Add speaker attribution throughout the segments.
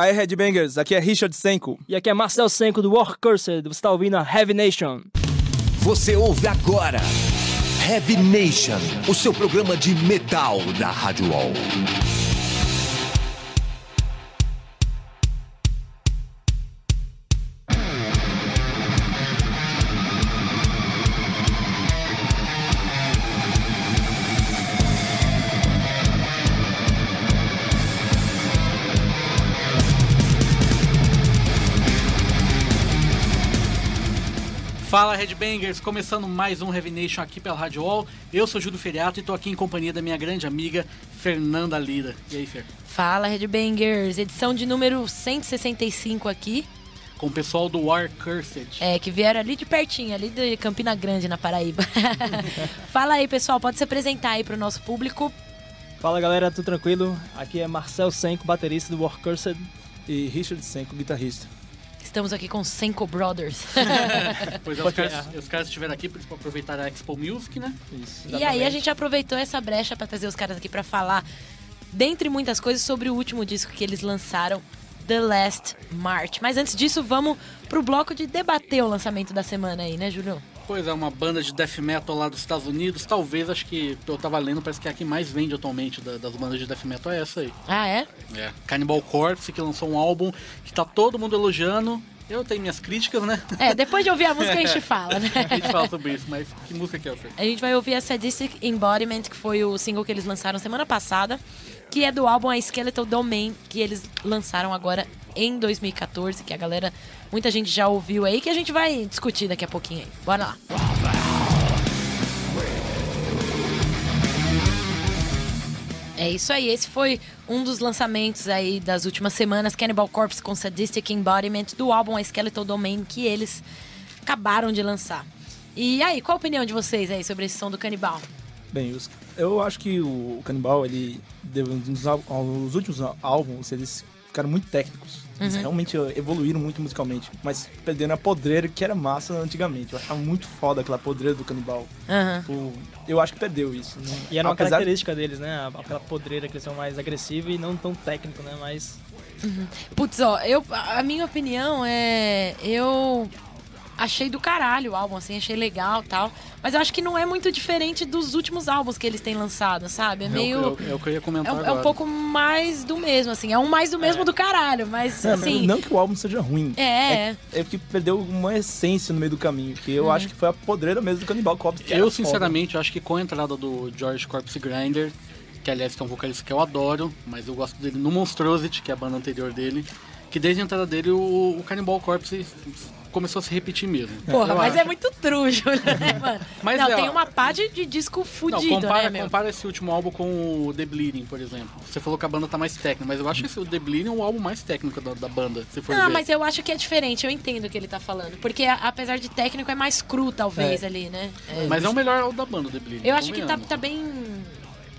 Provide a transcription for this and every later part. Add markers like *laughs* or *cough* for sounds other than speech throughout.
Speaker 1: Aí, Headbangers, aqui é Richard Senko.
Speaker 2: E aqui é Marcel Senko do War Cursed. Você está ouvindo a Heavy Nation.
Speaker 3: Você ouve agora Heavy Nation, o seu programa de metal da Rádio Wall.
Speaker 4: Fala Headbangers, começando mais um Heavy Nation aqui pela Rádio Wall. Eu sou Júlio Feriato e tô aqui em companhia da minha grande amiga Fernanda Lira. E aí, Fer?
Speaker 5: Fala Headbangers, edição de número 165 aqui.
Speaker 4: Com o pessoal do War Cursed.
Speaker 5: É, que vieram ali de pertinho, ali de Campina Grande, na Paraíba. *laughs* Fala aí, pessoal, pode se apresentar aí pro nosso público.
Speaker 2: Fala galera, tudo tranquilo? Aqui é Marcel Senko, baterista do War Cursed.
Speaker 1: E Richard Senko, guitarrista.
Speaker 5: Estamos aqui com Senko Brothers. *laughs*
Speaker 4: pois é, os caras, os caras estiveram aqui para aproveitar a Expo Music, né?
Speaker 5: Isso. E aí a gente aproveitou essa brecha para trazer os caras aqui para falar, dentre muitas coisas, sobre o último disco que eles lançaram, The Last March. Mas antes disso, vamos pro bloco de debater o lançamento da semana aí, né, Júlio?
Speaker 4: Pois é, uma banda de death metal lá dos Estados Unidos. Talvez, acho que eu tava lendo, parece que é a que mais vende atualmente das bandas de death metal é essa aí.
Speaker 5: Ah, é?
Speaker 4: É. Cannibal Corpse, que lançou um álbum que tá todo mundo elogiando. Eu tenho minhas críticas, né?
Speaker 5: É, depois de ouvir a música a gente *laughs* fala, né?
Speaker 4: a gente fala sobre isso, mas que música que é, Fer?
Speaker 5: A gente vai ouvir a Sadistic Embodiment, que foi o single que eles lançaram semana passada, que é do álbum A Skeletal Domain, que eles lançaram agora em 2014, que a galera, muita gente já ouviu aí, que a gente vai discutir daqui a pouquinho aí. Bora lá. É isso aí, esse foi um dos lançamentos aí das últimas semanas, Cannibal Corpse com Sadistic Embodiment, do álbum A Skeletal Domain, que eles acabaram de lançar. E aí, qual a opinião de vocês aí sobre esse som do Canibal?
Speaker 1: Bem, eu acho que o Canibal, ele, nos últimos álbuns, eles ficaram muito técnicos. Eles uhum. realmente evoluíram muito musicalmente, mas perderam a podreira que era massa antigamente. Eu achava muito foda aquela podreira do canibal.
Speaker 5: Uhum.
Speaker 1: eu acho que perdeu isso. Né?
Speaker 2: E era uma Apesar... característica deles, né? Aquela podreira que eles são mais agressivos e não tão técnico, né? Mais.
Speaker 5: Uhum. Putz, ó, eu, a minha opinião é. Eu achei do caralho o álbum, assim, achei legal tal. Mas eu acho que não é muito diferente dos últimos álbuns que eles têm lançado, sabe? É meio.
Speaker 4: É o que eu ia comentar.
Speaker 5: É,
Speaker 4: agora.
Speaker 5: é um pouco mais do mesmo, assim. É um mais do mesmo é. do caralho, mas
Speaker 1: não,
Speaker 5: assim.
Speaker 1: Não que o álbum seja ruim.
Speaker 5: É. É,
Speaker 1: é que perdeu uma essência no meio do caminho, que eu hum. acho que foi a podreira mesmo do Cannibal Corpse.
Speaker 4: Eu, sinceramente, foda. acho que com a entrada do George Corpse Grinder, que aliás é um vocalista que eu adoro, mas eu gosto dele no Monstrosity, que é a banda anterior dele, que desde a entrada dele o, o Cannibal Corpse começou a se repetir mesmo.
Speaker 5: Porra, mas acho. é muito trujo, né, *laughs* mano? Mas não, é, tem uma pá de, de disco fudido,
Speaker 4: não, compara,
Speaker 5: né, meu?
Speaker 4: compara esse último álbum com o The Bleeding, por exemplo. Você falou que a banda tá mais técnica, mas eu acho que esse, o The Bleeding é o álbum mais técnico da, da banda, se for
Speaker 5: Não,
Speaker 4: ver.
Speaker 5: mas eu acho que é diferente, eu entendo o que ele tá falando. Porque a, apesar de técnico, é mais cru, talvez, é. ali, né?
Speaker 4: É. Mas é o melhor álbum da banda, o The Bleeding.
Speaker 5: Eu acho que tá, tá bem...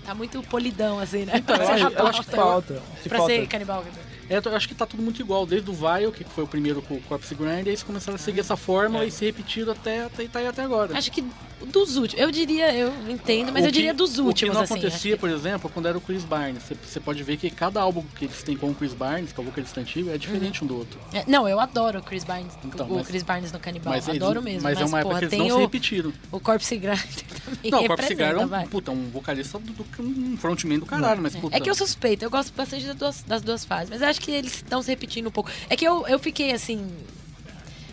Speaker 5: Tá muito polidão, assim, né?
Speaker 1: Então, eu, acho, eu acho que falta. Que
Speaker 5: pra
Speaker 1: falta.
Speaker 5: ser canibal.
Speaker 4: É, eu acho que tá tudo muito igual, desde o Vile, que foi o primeiro com o Corpse Grind, e eles começaram a seguir essa fórmula é. e se repetido até, até, tá até agora.
Speaker 5: Acho que dos últimos, eu diria, eu entendo, mas eu diria dos últimos. O que
Speaker 4: não
Speaker 5: assim,
Speaker 4: acontecia, por exemplo, quando era o Chris Barnes. Você, pode ver que cada álbum que eles têm com o Chris Barnes, que é o vocalista antigo, é diferente uhum. um do outro.
Speaker 5: É, não, eu adoro o Chris Barnes, então, o mas, Chris Barnes no Canibal, mas adoro
Speaker 4: eles,
Speaker 5: mesmo.
Speaker 4: Mas,
Speaker 5: mas
Speaker 4: é uma
Speaker 5: porra,
Speaker 4: época que eles não
Speaker 5: o,
Speaker 4: se repetiram.
Speaker 5: O Corpse Grind *laughs* também
Speaker 4: Não, o Corpse Grind é um, puta, um vocalista do, do um frontman do caralho, mas puta.
Speaker 5: É que eu suspeito, eu gosto bastante das duas, das duas fases, mas acho que eles estão se repetindo um pouco. É que eu, eu fiquei assim.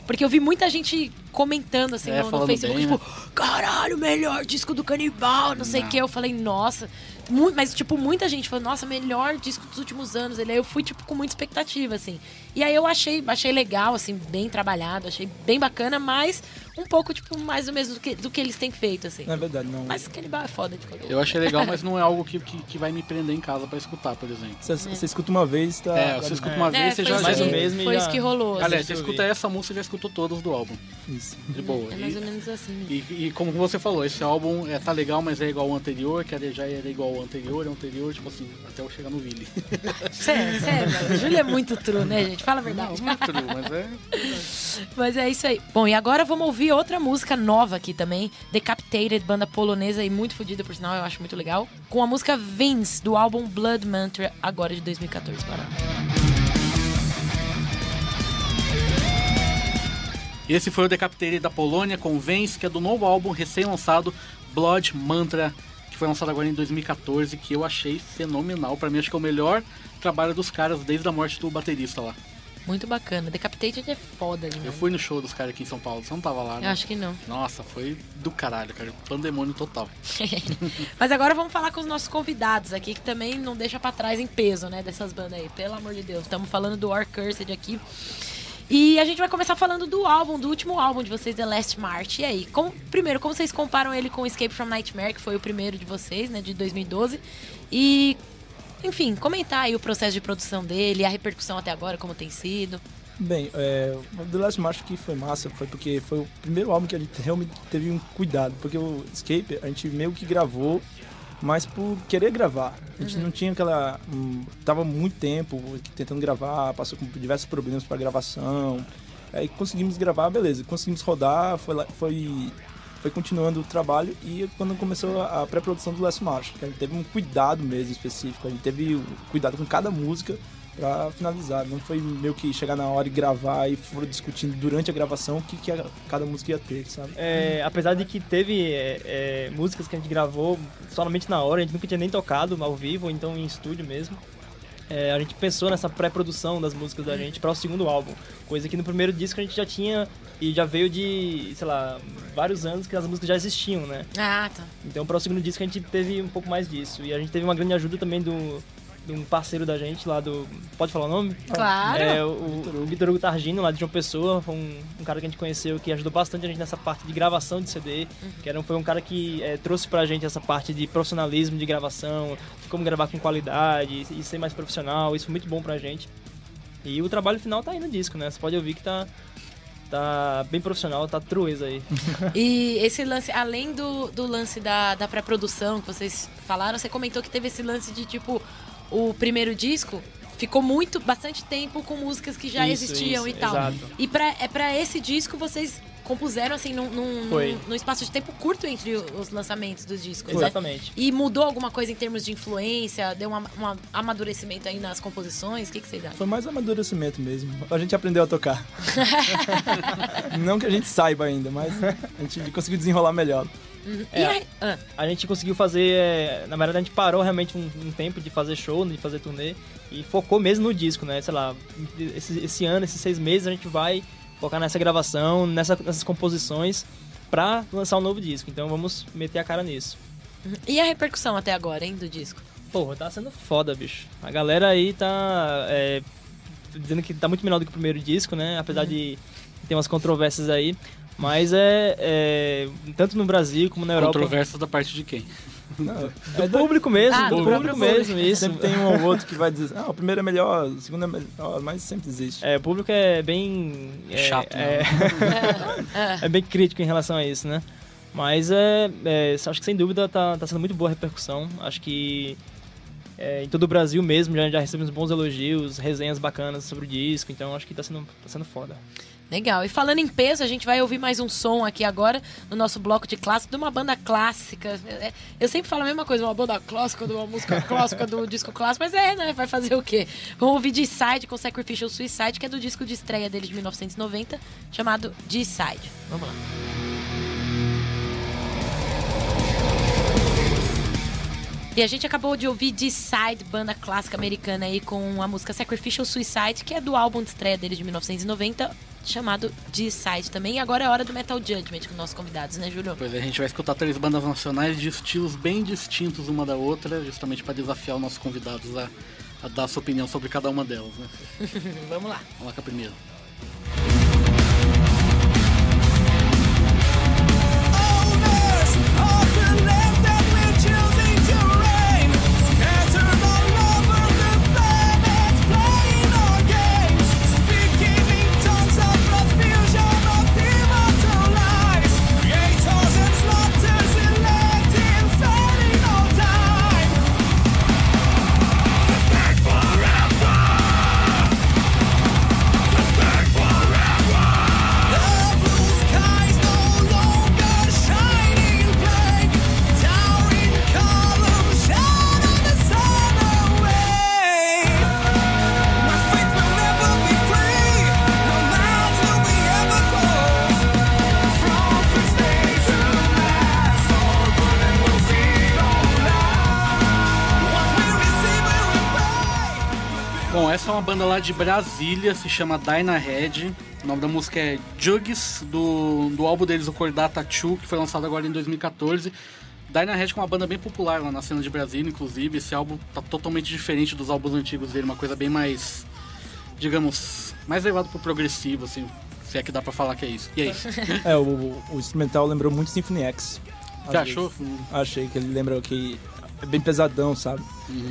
Speaker 5: Porque eu vi muita gente comentando assim
Speaker 4: é,
Speaker 5: no, no Facebook,
Speaker 4: bem,
Speaker 5: tipo,
Speaker 4: né?
Speaker 5: caralho, melhor disco do canibal, não sei o que. Eu falei, nossa. Muito, mas, tipo, muita gente falou, nossa, melhor disco dos últimos anos. Ele, aí eu fui, tipo, com muita expectativa, assim. E aí eu achei, achei legal, assim, bem trabalhado, achei bem bacana, mas um pouco, tipo, mais ou menos do que, do que eles têm feito, assim.
Speaker 1: Não é verdade, não.
Speaker 5: Mas Canibal é foda de qualquer
Speaker 4: Eu achei legal, *laughs* mas não é algo que, que, que vai me prender em casa pra escutar, por exemplo.
Speaker 1: Você, é. você escuta uma vez, tá.
Speaker 4: É, você escuta uma
Speaker 5: é,
Speaker 4: vez, você já.
Speaker 5: Mais
Speaker 4: o
Speaker 5: mesmo Foi já... isso que rolou. Assim.
Speaker 4: Aliás, você escuta essa música, já escutou todos do álbum.
Speaker 1: Isso.
Speaker 4: De boa.
Speaker 5: É mais ou menos assim.
Speaker 4: E, e, como você falou, esse álbum é, tá legal, mas é igual ao anterior, que já era igual ao anterior, ao anterior, tipo assim, até eu chegar no Vili.
Speaker 5: Sério, sério, O Júlio é muito true, né, gente? Fala a verdade.
Speaker 4: Não, não é true, mas é. *laughs*
Speaker 5: mas é isso aí. Bom, e agora vamos ouvir outra música nova aqui também, Decapitated, banda polonesa e muito fodida, por sinal, eu acho muito legal. Com a música Vince, do álbum Blood Mantra, agora de 2014,
Speaker 4: Esse foi o Decapitated da Polônia com Vence, que é do novo álbum recém-lançado Blood Mantra, que foi lançado agora em 2014, que eu achei fenomenal. Para mim, acho que é o melhor trabalho dos caras desde a morte do baterista lá.
Speaker 5: Muito bacana. Decapitated é foda, né?
Speaker 4: Eu fui no show dos caras aqui em São Paulo, você não tava lá, né?
Speaker 5: Eu acho que não.
Speaker 4: Nossa, foi do caralho, cara. Pandemônio total. *laughs*
Speaker 5: Mas agora vamos falar com os nossos convidados aqui, que também não deixa pra trás em peso, né, dessas bandas aí. Pelo amor de Deus. Estamos falando do War Cursed aqui. E a gente vai começar falando do álbum, do último álbum de vocês, The Last March. E aí, como, primeiro, como vocês comparam ele com Escape from Nightmare, que foi o primeiro de vocês, né, de 2012? E, enfim, comentar aí o processo de produção dele, a repercussão até agora, como tem sido.
Speaker 1: Bem, é, o The Last March que foi massa, foi porque foi o primeiro álbum que a gente realmente teve um cuidado, porque o Escape a gente meio que gravou, mas por querer gravar. A gente não tinha aquela. hum, tava muito tempo tentando gravar, passou com diversos problemas para gravação. Aí conseguimos gravar, beleza, conseguimos rodar, foi, foi, foi continuando o trabalho e quando começou a pré-produção do Last March, que a gente teve um cuidado mesmo específico, a gente teve cuidado com cada música pra finalizar. Não foi meio que chegar na hora e gravar e foram discutindo durante a gravação o que, que a- cada música ia ter, sabe?
Speaker 2: É, apesar de que teve é, é, músicas que a gente gravou somente na hora, a gente nunca tinha nem tocado ao vivo, ou então em estúdio mesmo. É, a gente pensou nessa pré-produção das músicas da gente para o segundo álbum. Coisa que no primeiro disco a gente já tinha e já veio de, sei lá, vários anos que as músicas já existiam, né?
Speaker 5: Ah, tá.
Speaker 2: Então para o segundo disco a gente teve um pouco mais disso. E a gente teve uma grande ajuda também do, de um parceiro da gente lá do. Pode falar o nome?
Speaker 5: Claro.
Speaker 2: É, o, Vitor Hugo Targino, lá de João Pessoa, foi um, um cara que a gente conheceu que ajudou bastante a gente nessa parte de gravação de CD, que era, um- foi um cara que é, trouxe pra gente essa parte de profissionalismo de gravação, de como gravar com qualidade e, ser mais profissional, isso foi muito bom pra gente. E o trabalho final tá aí no disco, né? Você pode ouvir que tá, tá bem profissional, tá trueza aí. *laughs*
Speaker 5: E esse lance, além do, do lance da, da pré-produção que vocês falaram, você comentou que teve esse lance de tipo, o primeiro disco ficou muito, bastante tempo com músicas que já
Speaker 2: Isso,
Speaker 5: existiam
Speaker 2: isso,
Speaker 5: e tal.
Speaker 2: exato.
Speaker 5: E pra, é pra esse disco vocês compuseram assim num, num, num- num espaço de tempo curto entre os lançamentos dos discos. né?
Speaker 2: Exatamente.
Speaker 5: E mudou alguma coisa em termos de influência? Deu um um amadurecimento aí nas composições? O que, que vocês acham?
Speaker 1: Foi mais amadurecimento mesmo. A gente aprendeu a tocar. *laughs* Não que a gente saiba ainda, mas a gente conseguiu desenrolar melhor.
Speaker 5: E aí- ah,
Speaker 2: A gente conseguiu fazer. é, Na verdade, a gente parou realmente um, um tempo de fazer show, de fazer turnê, e focou mesmo no disco, né? Sei lá, esse, esse ano, esses seis meses, a gente vai focar nessa gravação, nessa- nessas composições, pra lançar um novo disco. Então vamos meter a cara nisso.
Speaker 5: e a repercussão até agora, hein, do disco?
Speaker 2: Porra, tá sendo foda, bicho. A galera aí tá. é, dizendo que tá muito melhor do que o primeiro disco, né? Apesar de ter umas controvérsias aí. Mas é, é, Tanto no Brasil como na Europa.
Speaker 4: Controvérsia da parte de quem?
Speaker 1: Não,
Speaker 2: Do público mesmo,
Speaker 5: Ah,
Speaker 2: do
Speaker 5: do
Speaker 2: público
Speaker 5: próprio
Speaker 2: mesmo, isso.
Speaker 1: Sempre tem um ou outro que vai dizer, ah, o primeiro é melhor, o segundo é melhor, mas sempre existe.
Speaker 2: É, o público é bem. É,
Speaker 4: Chato,
Speaker 2: É,
Speaker 5: É. *laughs*
Speaker 2: é bem crítico em relação a isso, né? Mas é, é, acho que sem dúvida tá, tá sendo muito boa a repercussão. Acho que é, em todo o Brasil mesmo já, já recebemos bons elogios, resenhas bacanas sobre o disco, então acho que tá sendo, tá sendo foda.
Speaker 5: Legal. E falando em peso, a gente vai ouvir mais um som aqui agora no nosso bloco de clássico de uma banda clássica. É, Eu sempre falo a mesma coisa, uma banda clássica, de uma música *laughs* clássica, do disco clássico, mas é, né? Vai fazer o quê? Vamos ouvir D-Side com Sacrificial Suicide, que é do disco de estreia dele de 1990, chamado D-Side. Vamos lá. E a gente acabou de ouvir D-Side, banda clássica americana aí, com a música Sacrificial Suicide, que é do álbum de estreia dele de 1990, chamado D-Side também. E agora é hora do Metal Judgment com nossos convidados, né, Júlio?
Speaker 4: Pois é, a gente vai escutar três bandas nacionais de estilos bem distintos uma da outra, justamente para desafiar os nossos convidados a, a dar a sua opinião sobre cada uma delas, né? *laughs*
Speaker 5: Vamos lá.
Speaker 4: Vamos lá com a primeira. Uma banda lá de Brasília, se chama Dyna Head. O nome da música é Jugs, do, do álbum deles, o Cordata 2, que foi lançado agora em 2014. Dyna Head é uma banda bem popular lá na cena de Brasília, inclusive. Esse álbum tá totalmente diferente dos álbuns antigos dele, uma coisa bem mais, digamos, mais levado pro progressivo, assim. Se é que dá pra falar que é isso. E aí? *laughs*
Speaker 1: É, o, o instrumental lembrou muito Symphony X.
Speaker 4: Você achou?
Speaker 1: Achei que ele lembra que é bem pesadão, sabe?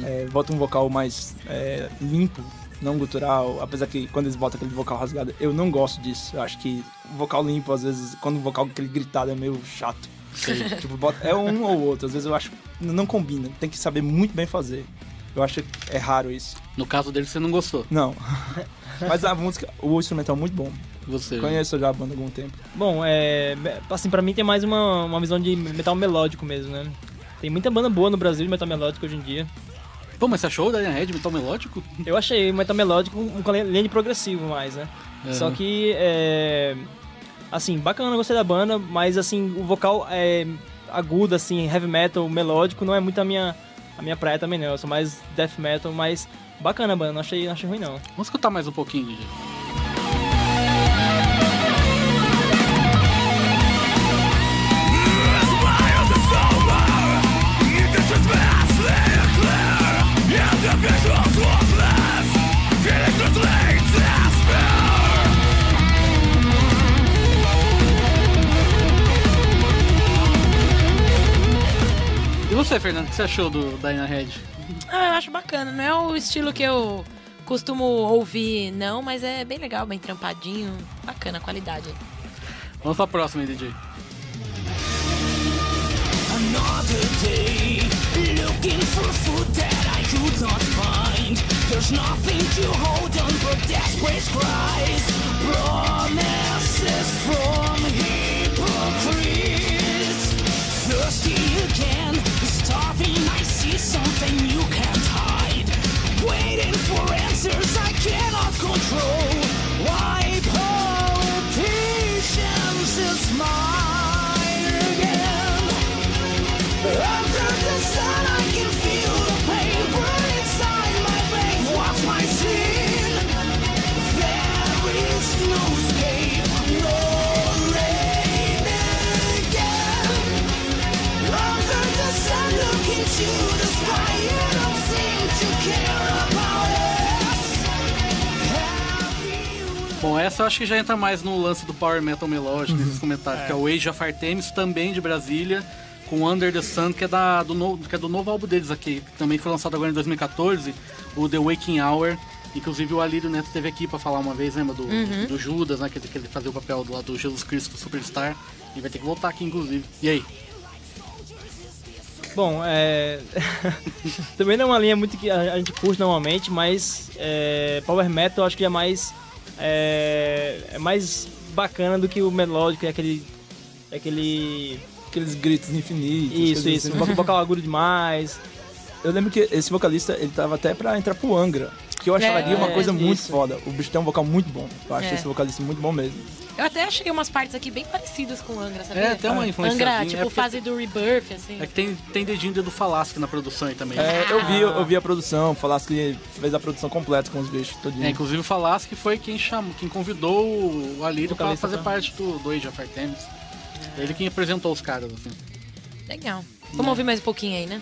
Speaker 1: É, bota um vocal mais é, limpo, não gutural, apesar que quando eles botam aquele vocal rasgado, eu não gosto disso. Eu acho que o vocal limpo, às vezes, quando o vocal aquele gritado é meio chato. *laughs* tipo, bota, é um ou outro, às vezes eu acho que não combina, tem que saber muito bem fazer. Eu acho que é raro isso.
Speaker 4: No caso dele, você não gostou.
Speaker 1: Não. *laughs* Mas a música, o instrumental é muito bom.
Speaker 4: Você.
Speaker 1: Conheço já a banda há algum tempo.
Speaker 2: Bom, é. Assim, pra mim tem mais uma, uma visão de metal melódico mesmo, né? Tem muita banda boa no Brasil de metal melódico hoje em dia.
Speaker 4: Pô, mas você achou o Dyna Head metal melódico?
Speaker 2: Eu achei metal melódico um, com linha de progressivo mais, né?
Speaker 4: É.
Speaker 2: Só que, é... Assim, bacana, gostei da banda, mas assim, o vocal é agudo, assim, heavy metal, melódico, não é muito a minha, a minha praia também não. Eu sou mais death metal, mas bacana a banda, não achei, não achei ruim não.
Speaker 4: Vamos escutar mais um pouquinho, DJ. Você, Fernando, o que você achou do Dyna Head?
Speaker 5: Ah, eu acho bacana. Não é o estilo que eu costumo ouvir, não, mas é bem legal, bem trampadinho. Bacana a qualidade.
Speaker 4: Vamos pra próxima aí, DJ.
Speaker 6: Another day, looking for food that I could not find. There's nothing to hold on but desperate cries. Promises from hypocrites. Something you can't hide. Waiting for answers I cannot control.
Speaker 4: Essa eu acho que já entra mais no lance do Power Metal melódico, nesses comentários, que é o Age of Artemis, também de Brasília, com Under the Sun, que é, da, do, novo, que é do novo álbum deles aqui, que também foi lançado agora em 2014, o The Waking Hour. Inclusive o Alírio Neto esteve aqui pra falar uma vez, lembra do, do Judas, né? Que, ele- que ele fazia o papel do, lá do Jesus Cristo Superstar. E vai ter que voltar aqui, inclusive. E aí?
Speaker 2: Bom, é. *laughs* Também não é uma linha muito que a a gente curte normalmente, mas é... Power Metal eu acho que é mais. É... é mais bacana do que o melódico, é aquele. é aquele.
Speaker 1: Aqueles gritos infinitos.
Speaker 2: Isso, isso.
Speaker 1: assim.
Speaker 2: Vo- Vocal agudo demais.
Speaker 1: Eu lembro que esse vocalista, ele tava até pra entrar pro Angra. Que eu acharia
Speaker 5: É,
Speaker 1: uma coisa muito
Speaker 2: isso.
Speaker 1: foda. O bicho tem um vocal muito bom. Eu acho
Speaker 5: É.
Speaker 1: esse vocalista muito bom mesmo.
Speaker 5: Eu até achei umas partes aqui bem parecidas com o Angra, sabia?
Speaker 4: É, tem uma influência.
Speaker 5: Angra, tipo,
Speaker 4: é, porque-
Speaker 5: fase do Rebirth, assim.
Speaker 4: é que tem, tem dedinho do Falasque na produção aí também.
Speaker 1: É, eu vi, eu vi a produção, falasse que fez a produção completa com os bichos todinho.
Speaker 4: É, inclusive o Falasque foi quem chamou, quem convidou o Alírio pra fazer
Speaker 2: pra-
Speaker 4: parte do, do Age of Artemis. Ele quem apresentou os caras, assim.
Speaker 5: Legal. Vamos ouvir mais um pouquinho aí, né?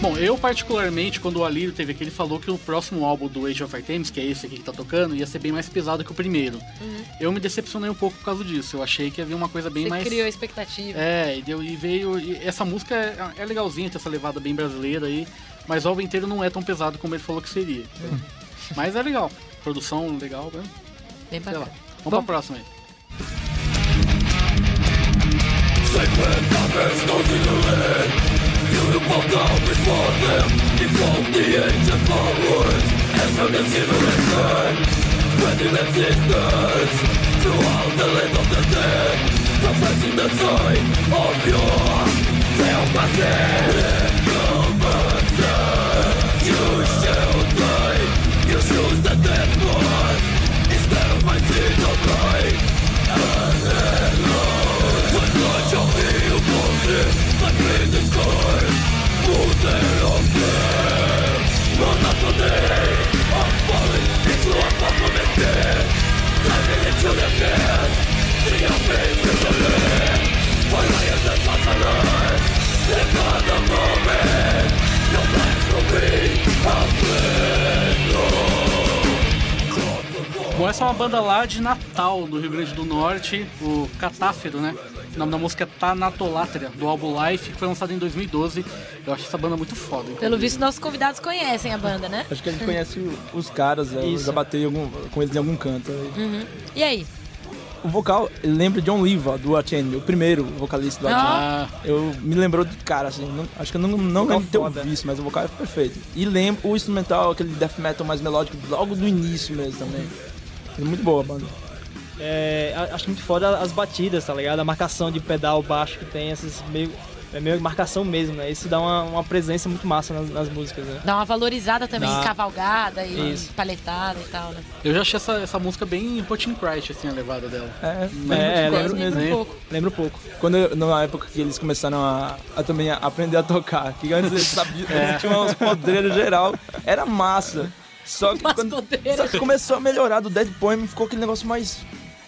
Speaker 4: Bom, eu particularmente, quando o Alírio teve aqui, ele falou que o próximo álbum do Age of Artemis, que é esse aqui que tá tocando, ia ser bem mais pesado que o primeiro. Eu me decepcionei um pouco por causo disso. Eu achei que havia uma coisa bem
Speaker 5: Você
Speaker 4: mais.
Speaker 5: criou a expectativa.
Speaker 4: É, e, deu, e veio. e essa música é, é legalzinha, tem essa levada bem brasileira aí, mas o álbum inteiro não é tão pesado como ele falou que seria. Mas é legal. Produção legal, né?
Speaker 5: Bem
Speaker 4: sei lá.
Speaker 5: bacana.
Speaker 4: Vamos pra próxima aí.
Speaker 7: Beautiful God before them Evolve the ancient powers. As from the civilization Spreading existence Throughout the land of the dead Professing the sign of your Self-assent You shall die. You
Speaker 6: choose the death march Instead of my sin of life
Speaker 4: Bom, essa é uma banda lá de Natal, do Rio Grande do Norte, o Catáfero, né? O nome da música é Tanatolátria, do álbum Life, que foi lançado em 2012. Eu acho essa banda muito foda.
Speaker 5: Pelo
Speaker 4: inclusive.
Speaker 5: visto, nossos convidados conhecem a banda, né?
Speaker 1: Acho que a gente conhece os caras, eu
Speaker 2: Isso.
Speaker 1: já batei algum- com eles em algum canto.
Speaker 5: E aí?
Speaker 1: O vocal lembra John Liva, do Atene, o primeiro vocalista do Atene.
Speaker 4: Ah,
Speaker 1: Eu me lembrou de cara, assim, não- acho que eu não, não lembro de ter ouvido isso, mas o vocal é perfeito. E lembro o instrumental, aquele death metal mais melódico, logo do início mesmo também. É muito boa a banda.
Speaker 2: É, acho muito foda as batidas, tá ligado? A marcação de pedal baixo que tem, essas meio. É meio marcação mesmo, né? Isso dá uma, uma presença muito massa nas, nas músicas, né?
Speaker 5: Dá uma valorizada também
Speaker 2: Dá.
Speaker 5: cavalgada e
Speaker 2: Isso.
Speaker 5: paletada e tal, né?
Speaker 4: eu já achei essa, essa música bem Putin Christ, assim, a levada dela.
Speaker 1: É,
Speaker 2: É, é, lembro
Speaker 1: mesmo.
Speaker 5: um
Speaker 4: né?
Speaker 5: pouco.
Speaker 2: Lembro pouco.
Speaker 1: Quando eu- na época que eles começaram a, a também a aprender a tocar, que antes eles sabiam, eles tinham uns podreiros geral, era massa. Só que, quando, só que começou a melhorar do Dead Poem, ficou aquele negócio mais.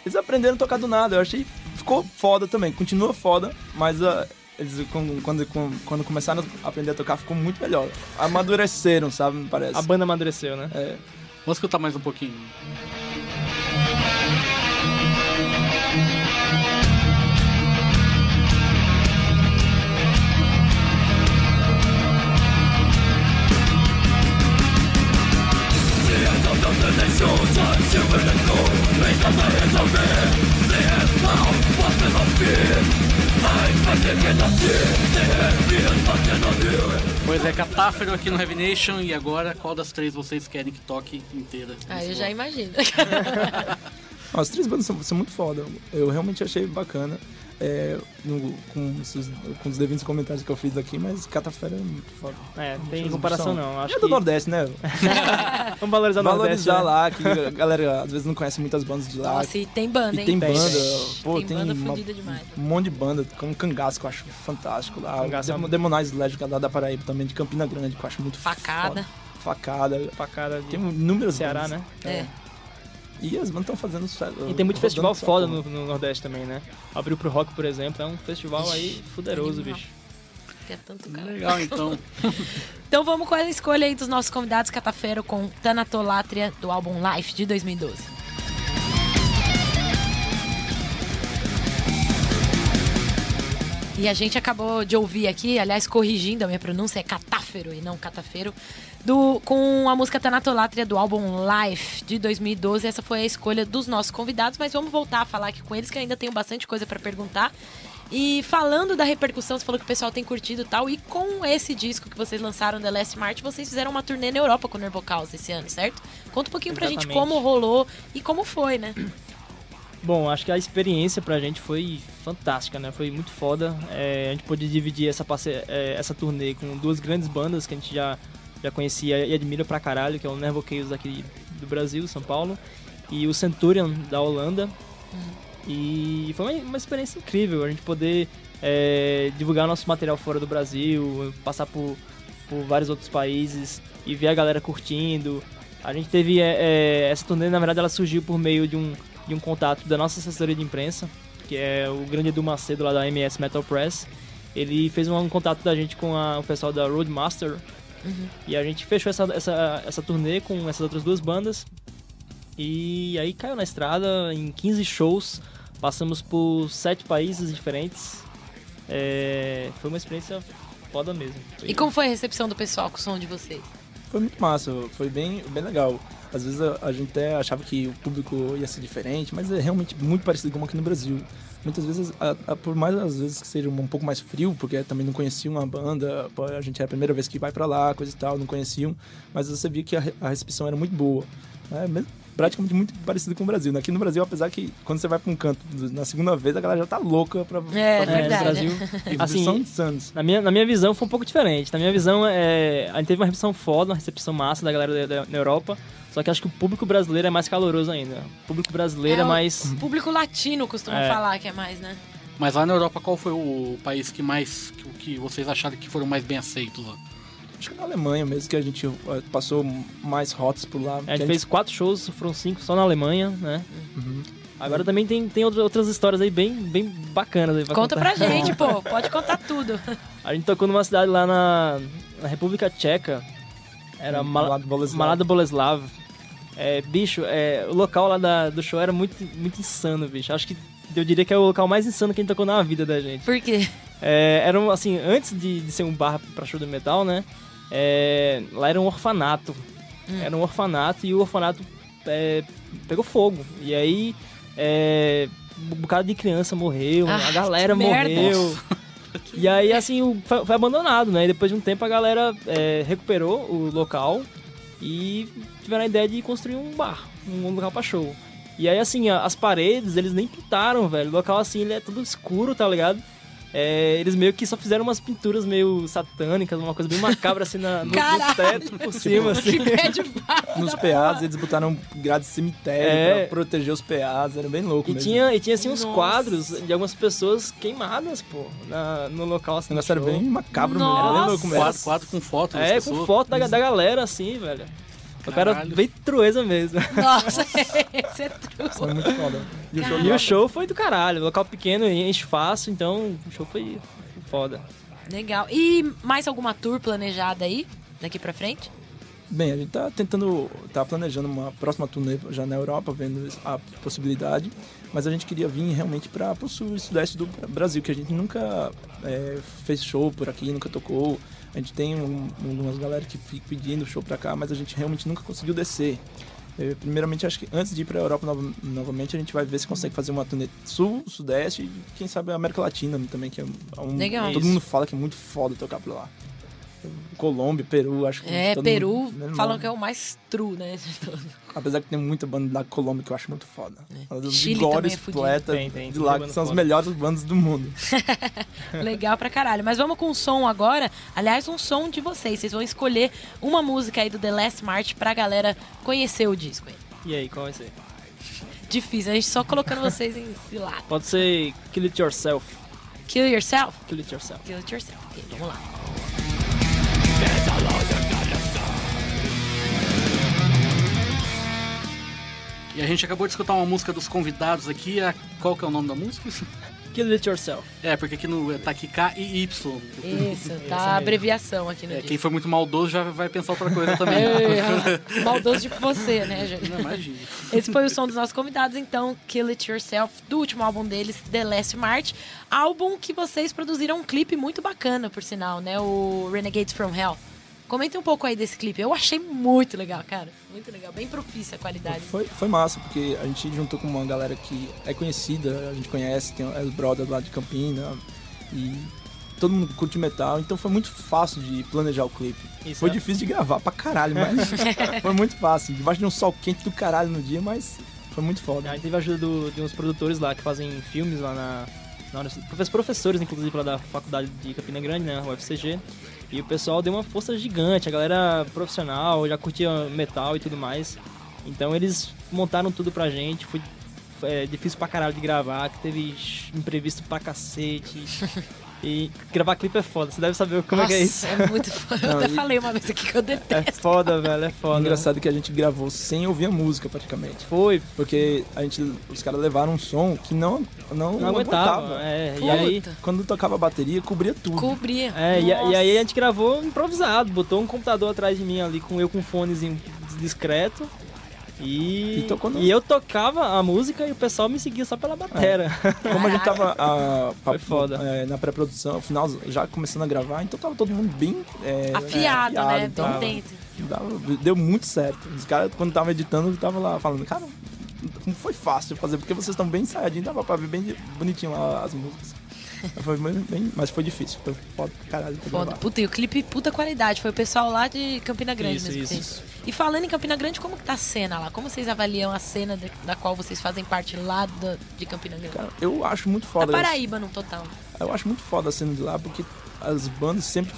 Speaker 1: Eles aprenderam a tocar do nada, eu achei. Ficou foda também, continua foda, mas ah, eles com- quando, com- quando começaram a aprender a tocar ficou muito melhor. Amadureceram, sabe? Me parece.
Speaker 2: A banda amadureceu, né?
Speaker 1: É,
Speaker 4: Vamos escutar mais um pouquinho. Pois é, Catáfero aqui no Heavy Nation. E agora, qual das três vocês querem que toque inteira?
Speaker 5: Ah, eu já
Speaker 4: bloco?
Speaker 5: imagino. *laughs*
Speaker 1: Ó, As três bandas são, são muito foda. Eu realmente achei bacana. É, no- com, os, com os devidos comentários que eu fiz aqui, mas Catafera é muito foda.
Speaker 2: É, não tem comparação não. Acho
Speaker 1: é do
Speaker 2: que
Speaker 1: Nordeste, né? *laughs*
Speaker 2: vamos valorizar o Nordeste.
Speaker 1: Valorizar
Speaker 2: né?
Speaker 1: lá, que a galera às vezes não conhece muitas bandas de lá.
Speaker 5: Nossa, e tem banda,
Speaker 1: e
Speaker 5: hein?
Speaker 1: tem
Speaker 2: Tem.
Speaker 1: banda, pô,
Speaker 5: Tem
Speaker 1: tem,
Speaker 5: banda
Speaker 1: uma-
Speaker 5: fodida demais.
Speaker 1: um monte de banda, como Cangaço, que eu acho fantástico lá.
Speaker 2: Cangaço é
Speaker 1: Dem
Speaker 2: uma-
Speaker 1: Demonize Legend lá da Paraíba também, de Campina Grande, que eu acho muito
Speaker 5: Facada.
Speaker 1: foda. Facada.
Speaker 2: Facada de
Speaker 1: Tem inúmeras
Speaker 2: Ceará,
Speaker 1: bandas.
Speaker 2: né?
Speaker 5: É.
Speaker 1: E as bandas estão fazendo sucesso.
Speaker 2: E tem muito festival foda no, no Nordeste também, né? Abriu pro rock, por exemplo, é um festival aí fuderoso, bicho.
Speaker 5: Que é tanto cara.
Speaker 4: Legal, então. *laughs*
Speaker 5: Então vamos com a escolha aí dos nossos convidados Catafero com Tanatolátria do álbum Life de 2012. E a gente acabou de ouvir aqui, aliás, corrigindo a minha pronúncia, é Catáfero e não Catafero, do, com a música Tanatolátria do álbum Life de 2012. Essa foi a escolha dos nossos convidados, mas vamos voltar a falar aqui com eles, que eu ainda tenho bastante coisa para perguntar. E falando da repercussão, você falou que o pessoal tem curtido e tal, e com esse disco que vocês lançaram, The Last March, vocês fizeram uma turnê na Europa com o Nervocals esse ano, certo? Conta um pouquinho pra gente
Speaker 2: Exatamente.
Speaker 5: como rolou e como foi, né?
Speaker 2: Bom, acho que a experiência pra gente foi fantástica, né? Foi muito foda. É, a gente pôde dividir essa, parce- é, essa turnê com duas grandes bandas que a gente já, já conhecia e admira pra caralho, que é o Nervo Chaos aqui do Brasil, São Paulo, e o Centurion da Holanda. E foi uma, uma experiência incrível a gente poder é, divulgar nosso material fora do Brasil, passar por, por vários outros países e ver a galera curtindo. A gente teve é, é, essa turnê, na verdade, ela surgiu por meio de um, de um contato da nossa assessoria de imprensa, que é o grande Edu Macedo lá da MS Metal Press. Ele fez um, um contato da gente com a- o pessoal da Roadmaster e a gente fechou essa, essa, essa turnê com essas outras duas bandas. E aí caiu na estrada em 15 shows, passamos por sete países diferentes. É, foi uma experiência foda mesmo. Foi-
Speaker 5: E como foi a recepção do pessoal com o som de vocês?
Speaker 1: Foi muito massa, foi bem, bem legal. Às vezes a, a gente até achava que o público ia ser diferente, mas é realmente muito parecido com aqui no Brasil. Muitas vezes, a- a- por mais às vezes que seja um pouco mais frio, porque também não conheciam a banda, a gente é a primeira vez que vai pra lá, coisa e tal, não conheciam, mas você via que a recepção era muito boa. É mesmo- praticamente muito parecido com o Brasil. Aqui no Brasil, apesar que quando você vai pra um canto na segunda vez, a galera já tá louca pra,
Speaker 5: É,
Speaker 1: pra
Speaker 2: É, no
Speaker 5: verdade.
Speaker 2: Brasil, *laughs*
Speaker 1: Eles
Speaker 2: assim,
Speaker 1: são insanos.
Speaker 2: Na minha, na minha visão foi um pouco diferente. Na minha visão, é, a gente teve uma recepção foda, uma recepção massa da galera da, da, na Europa. Só que acho que o público brasileiro é mais caloroso ainda. O público brasileiro é,
Speaker 5: o
Speaker 2: mais.
Speaker 5: público latino costuma
Speaker 2: É.
Speaker 5: falar que é mais, né?
Speaker 4: Mas lá na Europa, qual foi o país que mais. que, que vocês acharam que foram mais bem aceitos lá?
Speaker 1: Acho que na Alemanha mesmo, que a gente passou mais rotas por lá.
Speaker 2: A
Speaker 1: que
Speaker 2: gente fez quatro shows, foram cinco só na Alemanha, né?
Speaker 1: Uhum.
Speaker 2: Agora também tem, tem outra- outras histórias aí bem, bem bacanas aí pra
Speaker 5: Conta
Speaker 2: contar.
Speaker 5: pra gente, pô. *laughs* Pode contar tudo.
Speaker 2: A gente tocou numa cidade lá na, na República Tcheca. Era Mal
Speaker 1: Malada Boleslav.
Speaker 2: Malada Boleslav. É, bicho, é, o local lá da- do show era muito, muito insano, bicho. Acho que eu diria que é o local mais insano que a gente tocou na vida da gente.
Speaker 5: Por quê?
Speaker 2: É, era um, assim, antes de, de ser um bar pra show de metal, né? É, lá era um orfanato. Era um orfanato e o orfanato é, pegou fogo. E aí, é, um bocado de criança morreu,
Speaker 5: Ah,
Speaker 2: a galera morreu. E aí, assim, foi, foi abandonado, né? E depois de um tempo a galera é, recuperou o local e tiveram a ideia de construir um bar, um local pra show. E aí, assim, as paredes, eles nem pintaram, velho. O local, assim, ele é todo escuro, tá ligado? É, eles meio que só fizeram umas pinturas meio satânicas, uma coisa bem macabra, assim, na, no, teto, por cima, assim.
Speaker 1: Nos PAs, eles botaram grade de cemitério
Speaker 2: É.
Speaker 1: pra proteger os PAs, era bem louco
Speaker 2: E
Speaker 1: mesmo.
Speaker 2: tinha, e tinha, assim, uns
Speaker 5: Nossa.
Speaker 2: quadros de algumas pessoas queimadas, pô, na- no local, assim, do
Speaker 1: era bem macabro mesmo,
Speaker 5: Nossa.
Speaker 1: era bem louco mesmo.
Speaker 4: Quadro, quadro com foto
Speaker 2: É, com foto da, da galera, assim, velho. O cara
Speaker 4: Caralho.
Speaker 2: bem trueza mesmo.
Speaker 5: Nossa, *laughs* esse é.
Speaker 1: Foi muito foda. E o show
Speaker 2: E o show foi do caralho. O local pequeno e enche fácil, então o show foi foda.
Speaker 5: Legal. E mais alguma tour planejada aí? Daqui pra frente?
Speaker 1: Bem, a gente tá tentando, tá planejando uma próxima turnê já na Europa, vendo a possibilidade, mas a gente queria vir realmente para o sul e sudeste do Brasil, que a gente nunca é, fez show por aqui, nunca tocou. A gente tem um, umas galera que fica pedindo show pra cá, mas a gente realmente nunca conseguiu descer. É, primeiramente, acho que antes de ir pra Europa nova- novamente, a gente vai ver se consegue fazer uma turnê sul, sudeste e quem sabe a América Latina também, que é um.
Speaker 5: Legal.
Speaker 1: Todo mundo fala que é muito foda tocar por lá. Colômbia, Peru, acho que
Speaker 5: É,
Speaker 1: todo
Speaker 5: Peru,
Speaker 1: mundo-
Speaker 5: falam que é o mais true, né?
Speaker 1: Apesar que tem muita banda da Colômbia que eu acho muito foda.
Speaker 5: Chile
Speaker 1: maiores
Speaker 5: também é
Speaker 1: poetas
Speaker 2: Tem, tem,
Speaker 1: de
Speaker 2: tem
Speaker 1: lá, que são as
Speaker 2: foda.
Speaker 1: melhores bandas do mundo. *laughs*
Speaker 5: Legal pra caralho. Mas vamos com um som agora. Aliás, um som de vocês. Vocês vão escolher uma música aí do The Last March pra galera conhecer o disco aí.
Speaker 2: E aí, qual vai ser?
Speaker 5: Difícil, a gente só colocando vocês em cilada.
Speaker 2: Pode ser Kill It Yourself.
Speaker 5: Kill Yourself?
Speaker 2: Kill It Yourself.
Speaker 5: Kill It Yourself. Ok, vamos lá.
Speaker 4: E a gente acabou de escutar uma música dos convidados aqui. Qual que é o nome da música?
Speaker 2: Kill It Yourself.
Speaker 4: É, porque aqui no, tá aqui K e Y.
Speaker 5: Isso, *laughs* tá a abreviação aqui no
Speaker 4: É, quem for muito maldoso já vai pensar outra coisa também. *laughs* *laughs*
Speaker 5: Maldoso de você, né, gente?
Speaker 4: Não, imagina.
Speaker 5: Esse foi o som dos nossos convidados, então, Kill It Yourself, do último álbum deles, The Last March. Álbum que vocês produziram um clipe muito bacana, por sinal, né? O Renegades From Hell. Comenta um pouco aí desse clipe. Eu achei muito legal, cara. Muito legal. Bem propícia a qualidade.
Speaker 1: Foi, foi massa, porque a gente juntou com uma galera que é conhecida, a gente conhece, tem os brothers lá de Campina e todo mundo curte metal, então foi muito fácil de planejar o clipe.
Speaker 2: Isso,
Speaker 1: foi
Speaker 2: é.
Speaker 1: difícil de gravar pra caralho, mas *laughs* foi muito fácil. Debaixo de um sol quente do caralho no dia, mas foi muito
Speaker 2: A
Speaker 1: foda.
Speaker 2: gente teve a ajuda do- de uns produtores lá que fazem filmes lá na. Na professores, inclusive, lá da faculdade de Campina Grande, né? UFCG. E o pessoal deu uma força gigante, a galera profissional, já curtia metal e tudo mais. Então eles montaram tudo pra gente, foi é, difícil pra caralho de gravar, que teve imprevisto pra cacete. *laughs* E gravar clipe é foda, você deve saber como é que é isso.
Speaker 5: Nossa, é muito *laughs* foda. Eu
Speaker 1: Não,
Speaker 5: até
Speaker 1: e-
Speaker 5: falei uma vez aqui que eu detesto.
Speaker 2: É foda, velho, é *laughs* foda.
Speaker 1: Engraçado que a gente gravou sem ouvir a música praticamente.
Speaker 2: Foi,
Speaker 1: Porque a gente, os caras levaram um som que não, não,
Speaker 2: não aguentava. É, e aí.
Speaker 1: Quando tocava a bateria, cobria tudo.
Speaker 5: Cobria.
Speaker 2: É, e, e aí a
Speaker 5: Nossa.
Speaker 2: gente gravou improvisado, botou um computador atrás de mim ali com eu com um fonezinho discreto. E,
Speaker 1: E tocou no-
Speaker 2: e eu tocava a música e o pessoal me seguia só pela batera.
Speaker 1: Como a gente tava a, *laughs*
Speaker 2: Foi foda.
Speaker 1: é, na pré-produção, final já começando a gravar, então tava todo mundo bem é,
Speaker 5: Afiado,
Speaker 1: é,
Speaker 5: né?
Speaker 1: então
Speaker 5: Bem dentro.
Speaker 1: dava- deu muito certo. Os caras, quando estavam editando, tava lá falando, cara, não foi fácil fazer, porque vocês estão bem ensaiadinhos, dava pra ver bem bonitinho lá as músicas. *laughs* Foi bem, mas foi difícil, foi foda pra caralho
Speaker 5: Foda. Puta, e o clipe puta qualidade. Foi o pessoal lá de Campina Grande
Speaker 2: Isso,
Speaker 5: mesmo. que
Speaker 2: isso.
Speaker 5: fez. E falando em Campina Grande, como que tá a cena lá? Como vocês avaliam a cena da, da qual vocês fazem parte lá da- de Campina Grande?
Speaker 1: Cara, eu acho muito
Speaker 5: Da
Speaker 1: foda.
Speaker 5: Paraíba, no total.
Speaker 1: Eu acho muito foda a cena de lá, porque as bandas sempre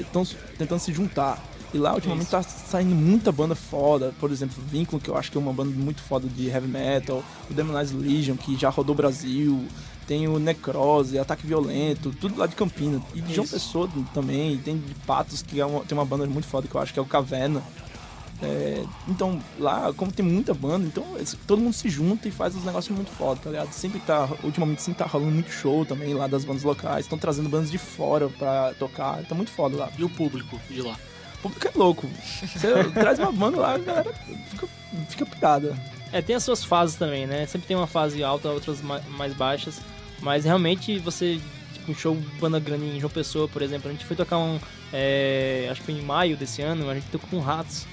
Speaker 1: estão tentando se juntar. E lá, ultimamente, tá saindo muita banda foda. Por exemplo, Vínculo, que eu acho que é uma banda muito foda de heavy metal. O Demonized Legion, que já rodou o Brasil. Tem o Necrose, Ataque Violento, tudo lá de Campina. E de João Pessoa também, tem de Patos, que é uma- tem uma banda muito foda que eu acho que é o Caverna. É, então, lá, como tem muita banda, então todo mundo se junta e faz uns negócios muito foda, tá ligado? Sempre tá, ultimamente sempre tá rolando muito show também lá das bandas locais, estão trazendo bandas de fora pra tocar, tá muito foda lá.
Speaker 4: E o público de lá?
Speaker 1: O público é louco. Você *laughs* traz uma banda lá, a galera fica, fica pirada.
Speaker 2: É, tem as suas fases também, né? Sempre tem uma fase alta, outras ma- mais baixas. Mas realmente você, tipo, um show banda grande em João Pessoa, por exemplo, a gente foi tocar um. é, acho que foi em maio desse ano, a gente tocou com ratos.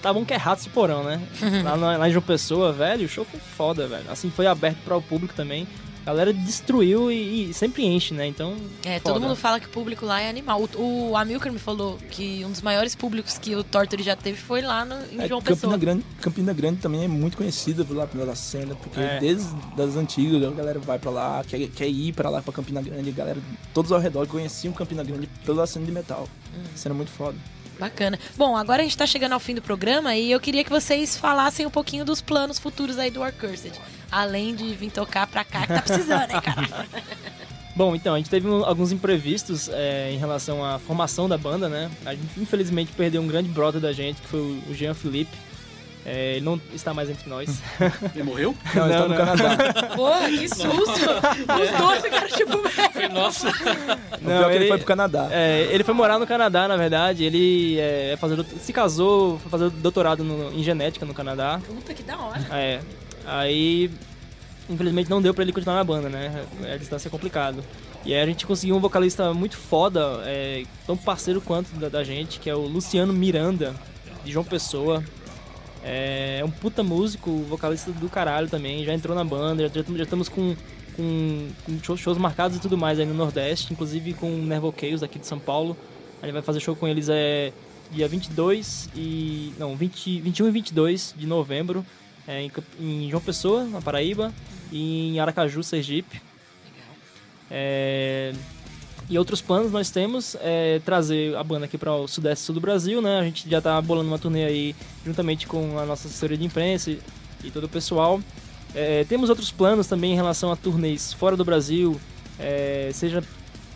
Speaker 2: Tá bom que é ratos de porão, né? lá, na- lá em João Pessoa, velho, o show foi foda, velho. Assim, foi aberto para o público também. A galera destruiu e, e sempre enche, né? Então.
Speaker 5: É,
Speaker 2: foda.
Speaker 5: todo mundo fala que o público lá é animal. O, o Amilcar me falou que um dos maiores públicos que o Torture já teve foi lá no, em
Speaker 1: É,
Speaker 5: João
Speaker 1: Campina
Speaker 5: Pessoa.
Speaker 1: Grande, Campina Grande também é muito conhecida por lá pela cena, porque
Speaker 2: É.
Speaker 1: desde das antigas a galera vai pra lá, quer, quer ir pra lá pra Campina Grande, a galera todos ao redor conheciam Campina Grande pela cena de metal. Cena muito foda.
Speaker 5: Bacana. Bom, agora a gente tá chegando ao fim do programa e eu queria que vocês falassem um pouquinho dos planos futuros aí do War Cursed. Além de vir tocar pra cá, que tá precisando, hein, cara? *laughs*
Speaker 2: Bom, então, a gente teve um- alguns imprevistos é, em relação à formação da banda, né? A gente infelizmente perdeu um grande brother da gente, que foi o Jean Felipe. É, ele não está mais entre nós.
Speaker 4: Ele morreu? *laughs*
Speaker 1: Não, eles
Speaker 2: Não,
Speaker 1: estão no
Speaker 2: não.
Speaker 1: Canadá. *laughs*
Speaker 5: Porra, que susto! Os dois ficaram tipo...
Speaker 4: Nossa.
Speaker 1: O pior é que ele foi pro Canadá.
Speaker 2: É, ele foi morar no Canadá, na verdade. Ele é, é fazer, se casou, foi fazer doutorado no- em genética no Canadá.
Speaker 5: Puta, que da hora.
Speaker 2: É. Aí, infelizmente, não deu pra ele continuar na banda, né? A distância é complicado. E aí a gente conseguiu um vocalista muito foda, é, tão parceiro quanto da, da gente, que é o Luciano Miranda, de João Pessoa. É um puta músico, vocalista do caralho também, já entrou na banda, já, já estamos com, com, com shows, marcados e tudo mais aí no Nordeste, inclusive com o Nervo Chaos aqui de São Paulo. A gente vai fazer show com eles é, dia 22 e. Não, 20, 21 e 22 de novembro é, em, em João Pessoa, na Paraíba, e em Aracaju, Sergipe. É, e outros planos nós temos é trazer a banda aqui para o sudeste sul do Brasil, né? A gente já tá bolando uma turnê aí juntamente com a nossa assessoria de imprensa e, e todo o pessoal. É, temos outros planos também em relação a turnês fora do Brasil, é, seja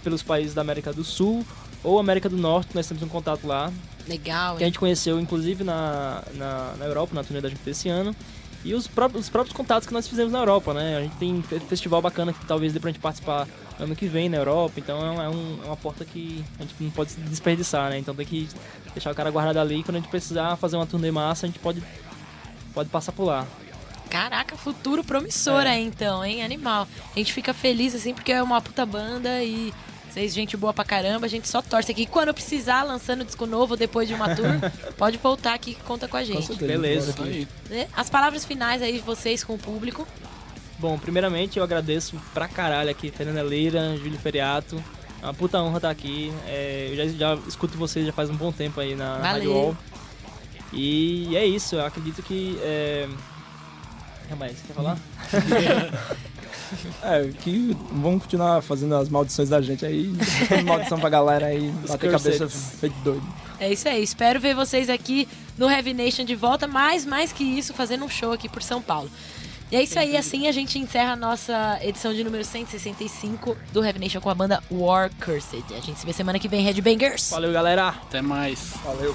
Speaker 2: pelos países da América do Sul ou América do Norte, nós temos um contato lá,
Speaker 5: Legal,
Speaker 2: que a
Speaker 5: hein?
Speaker 2: gente conheceu inclusive na, na, na Europa, na turnê da gente desse ano. E os próprios, os próprios contatos que nós fizemos na Europa, né? A gente tem fe- festival bacana que talvez dê pra gente participar ano que vem na Europa, então é, um- é um- é uma porta que a gente não pode desperdiçar, né? Então tem que deixar o cara guardado ali, quando a gente precisar fazer uma turnê massa, a gente pode, pode passar por lá.
Speaker 5: Caraca, futuro promissor
Speaker 2: É.
Speaker 5: aí então, hein? Animal. A gente fica feliz assim porque é uma puta banda e vocês, gente boa pra caramba, a gente só torce aqui. Quando precisar, lançando disco novo depois de uma tour, *laughs* pode voltar aqui que conta com a
Speaker 1: Com
Speaker 5: gente.
Speaker 1: certeza.
Speaker 2: Beleza.
Speaker 5: Né? As palavras finais aí de vocês com o público.
Speaker 2: Bom, primeiramente eu agradeço pra caralho aqui, Fernanda Leira, Júlio Feriato. É uma puta honra estar aqui. É, eu já, já escuto vocês já faz um bom tempo aí na
Speaker 5: Valeu.
Speaker 2: Rádio Wall. E é isso, eu acredito que. É... Ramais, você quer falar? *laughs*
Speaker 1: É, que vamos continuar fazendo as maldições da gente aí, maldição pra galera aí, bater cabeça
Speaker 2: cursets.
Speaker 1: feito doido.
Speaker 5: É isso aí. Espero ver vocês aqui no Heavy Nation de volta, mas mais que isso, fazendo um show aqui por São Paulo. E é isso aí, assim a gente encerra a nossa edição de número 165 do Heavy Nation com a banda War Cursed. A gente se vê semana que vem, Headbangers!
Speaker 2: Valeu, galera!
Speaker 4: Até mais.
Speaker 1: Valeu.